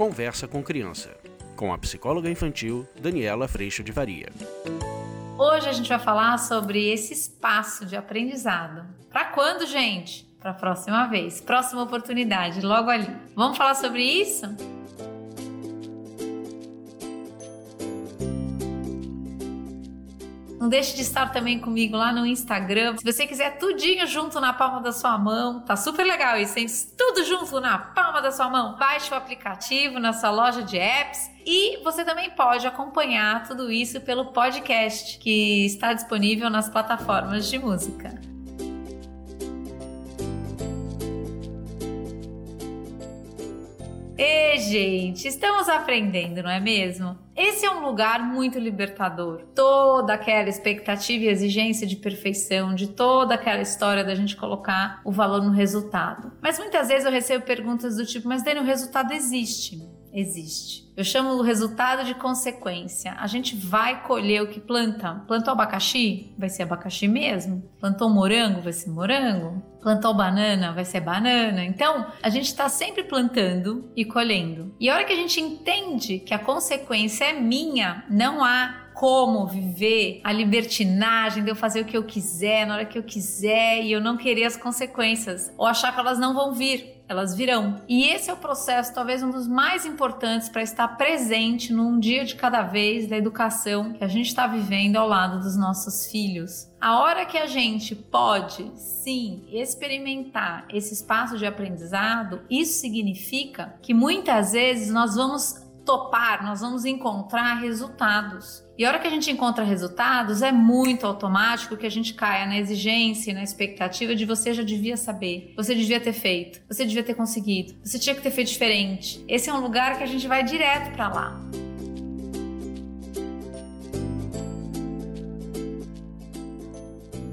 Conversa com Criança, com a psicóloga infantil Daniela Freixo de Varia. Hoje a gente vai falar sobre esse espaço de aprendizado. Para quando, gente? Para a próxima vez, próxima oportunidade, logo ali. Vamos falar sobre isso? Não deixe de estar também comigo lá no Instagram. Se você quiser tudinho junto na palma da sua mão, tá super legal isso, hein? Tudo junto na palma da sua mão. Baixe o aplicativo na sua loja de apps e você também pode acompanhar tudo isso pelo podcast que está disponível nas plataformas de música. E, gente, estamos aprendendo, não é mesmo? Esse é um lugar muito libertador. Toda aquela expectativa e exigência de perfeição, de toda aquela história da gente colocar o valor no resultado. Mas muitas vezes eu recebo perguntas do tipo: Mas Dani, o resultado existe existe. Eu chamo o resultado de consequência. A gente vai colher o que planta. Plantou abacaxi? Vai ser abacaxi mesmo. Plantou morango? Vai ser morango. Plantou banana? Vai ser banana. Então, a gente está sempre plantando e colhendo. E a hora que a gente entende que a consequência é minha, não há como viver a libertinagem de eu fazer o que eu quiser, na hora que eu quiser e eu não querer as consequências, ou achar que elas não vão vir elas virão. E esse é o processo, talvez um dos mais importantes para estar presente num dia de cada vez da educação que a gente está vivendo ao lado dos nossos filhos. A hora que a gente pode, sim, experimentar esse espaço de aprendizado, isso significa que muitas vezes nós vamos topar, nós vamos encontrar resultados. E a hora que a gente encontra resultados, é muito automático que a gente caia na exigência e na expectativa de você já devia saber, você devia ter feito, você devia ter conseguido, você tinha que ter feito diferente. Esse é um lugar que a gente vai direto para lá.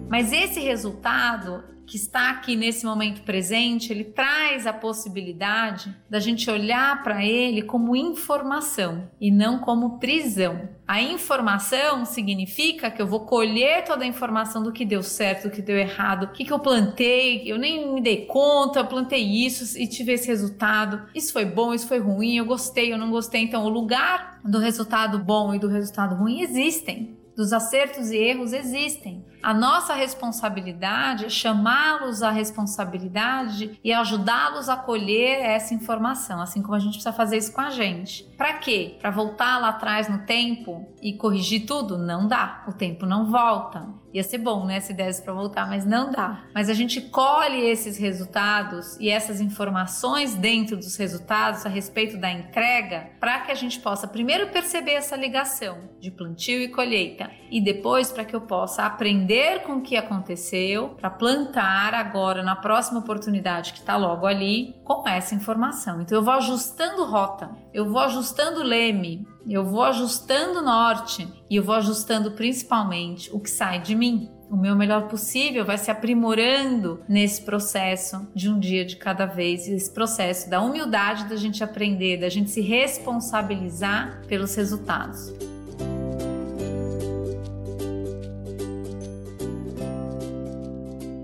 Mas esse resultado que está aqui nesse momento presente, ele traz a possibilidade da gente olhar para ele como informação e não como prisão. A informação significa que eu vou colher toda a informação do que deu certo, do que deu errado, o que, que eu plantei, eu nem me dei conta, eu plantei isso e tive esse resultado. Isso foi bom, isso foi ruim, eu gostei, eu não gostei. Então, o lugar do resultado bom e do resultado ruim existem dos acertos e erros existem. A nossa responsabilidade é chamá-los à responsabilidade e ajudá-los a colher essa informação, assim como a gente precisa fazer isso com a gente. Para quê? Para voltar lá atrás no tempo e corrigir tudo? Não dá. O tempo não volta. Ia ser bom, né, se desse para voltar, mas não dá. Mas a gente colhe esses resultados e essas informações dentro dos resultados a respeito da entrega para que a gente possa primeiro perceber essa ligação de plantio e colheita e depois para que eu possa aprender aprender com o que aconteceu para plantar agora na próxima oportunidade que está logo ali com essa informação. Então eu vou ajustando rota, eu vou ajustando leme, eu vou ajustando norte e eu vou ajustando principalmente o que sai de mim. O meu melhor possível vai se aprimorando nesse processo de um dia de cada vez, esse processo da humildade da gente aprender, da gente se responsabilizar pelos resultados.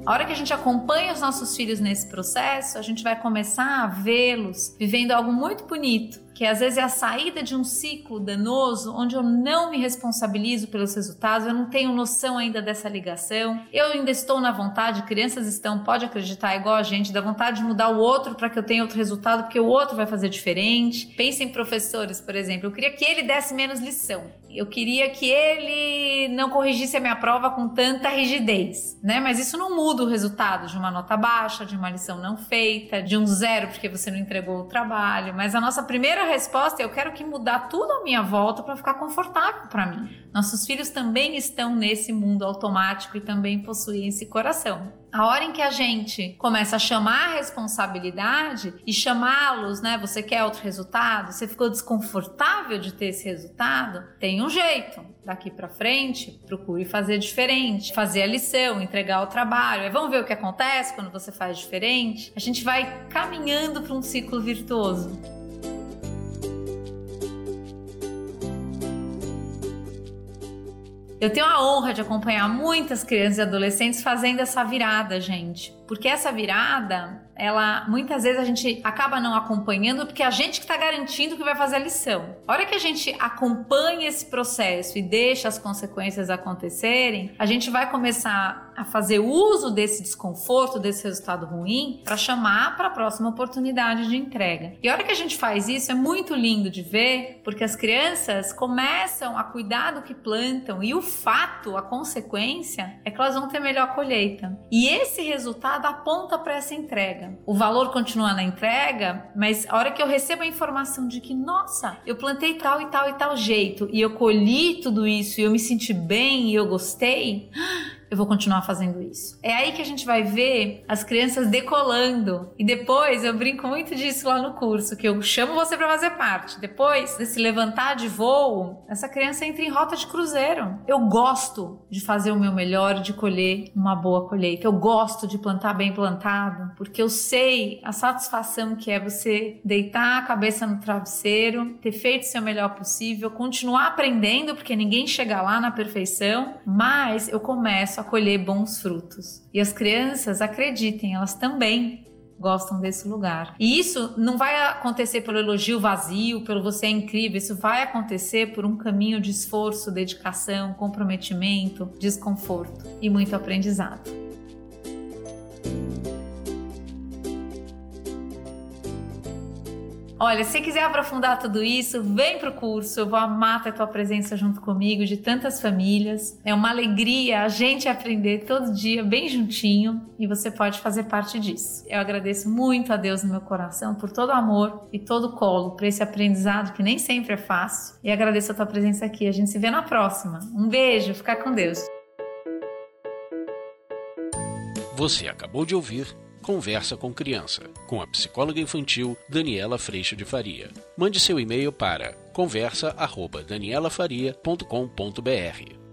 A hora que a gente acompanha os nossos filhos nesse processo, a gente vai começar a vê-los vivendo algo muito bonito, que às vezes é a saída de um ciclo danoso onde eu não me responsabilizo pelos resultados, eu não tenho noção ainda dessa ligação, eu ainda estou na vontade, crianças estão, pode acreditar, igual a gente, da vontade de mudar o outro para que eu tenha outro resultado, porque o outro vai fazer diferente. Pense em professores, por exemplo, eu queria que ele desse menos lição, eu queria que ele não corrigisse a minha prova com tanta rigidez, né? Mas isso não muda o resultado de uma nota baixa, de uma lição não feita, de um zero porque você não entregou o trabalho. Mas a nossa primeira primeira resposta eu quero que mudar tudo à minha volta para ficar confortável para mim. Nossos filhos também estão nesse mundo automático e também possuem esse coração. A hora em que a gente começa a chamar a responsabilidade e chamá-los, né? Você quer outro resultado? Você ficou desconfortável de ter esse resultado? Tem um jeito. Daqui para frente, procure fazer diferente, fazer a lição, entregar o trabalho. vamos ver o que acontece quando você faz diferente. A gente vai caminhando para um ciclo virtuoso. Eu tenho a honra de acompanhar muitas crianças e adolescentes fazendo essa virada, gente. Porque essa virada ela muitas vezes a gente acaba não acompanhando porque é a gente que está garantindo que vai fazer a lição. A hora que a gente acompanha esse processo e deixa as consequências acontecerem, a gente vai começar a fazer uso desse desconforto, desse resultado ruim, para chamar para a próxima oportunidade de entrega. E a hora que a gente faz isso é muito lindo de ver, porque as crianças começam a cuidar do que plantam e o fato, a consequência, é que elas vão ter melhor colheita. E esse resultado aponta para essa entrega. O valor continua na entrega, mas a hora que eu recebo a informação de que, nossa, eu plantei tal e tal e tal jeito e eu colhi tudo isso e eu me senti bem e eu gostei eu vou continuar fazendo isso. É aí que a gente vai ver as crianças decolando. E depois eu brinco muito disso lá no curso, que eu chamo você para fazer parte. Depois desse levantar de voo, essa criança entra em rota de cruzeiro. Eu gosto de fazer o meu melhor, de colher uma boa colheita. Eu gosto de plantar bem plantado, porque eu sei a satisfação que é você deitar a cabeça no travesseiro, ter feito o seu melhor possível, continuar aprendendo, porque ninguém chega lá na perfeição, mas eu começo a colher bons frutos. E as crianças, acreditem, elas também gostam desse lugar. E isso não vai acontecer pelo elogio vazio, pelo você é incrível, isso vai acontecer por um caminho de esforço, dedicação, comprometimento, desconforto e muito aprendizado. Olha, se quiser aprofundar tudo isso, vem pro curso. Eu vou amar ter tua presença junto comigo, de tantas famílias. É uma alegria a gente aprender todo dia, bem juntinho, e você pode fazer parte disso. Eu agradeço muito a Deus no meu coração por todo o amor e todo o colo para esse aprendizado que nem sempre é fácil. E agradeço a tua presença aqui. A gente se vê na próxima. Um beijo, fica com Deus. Você acabou de ouvir Conversa com Criança, com a psicóloga infantil Daniela Freixo de Faria. Mande seu e-mail para conversa@danielafaria.com.br.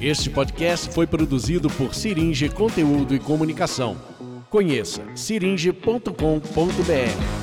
Este podcast foi produzido por Siringe Conteúdo e Comunicação. Conheça siringe.com.br.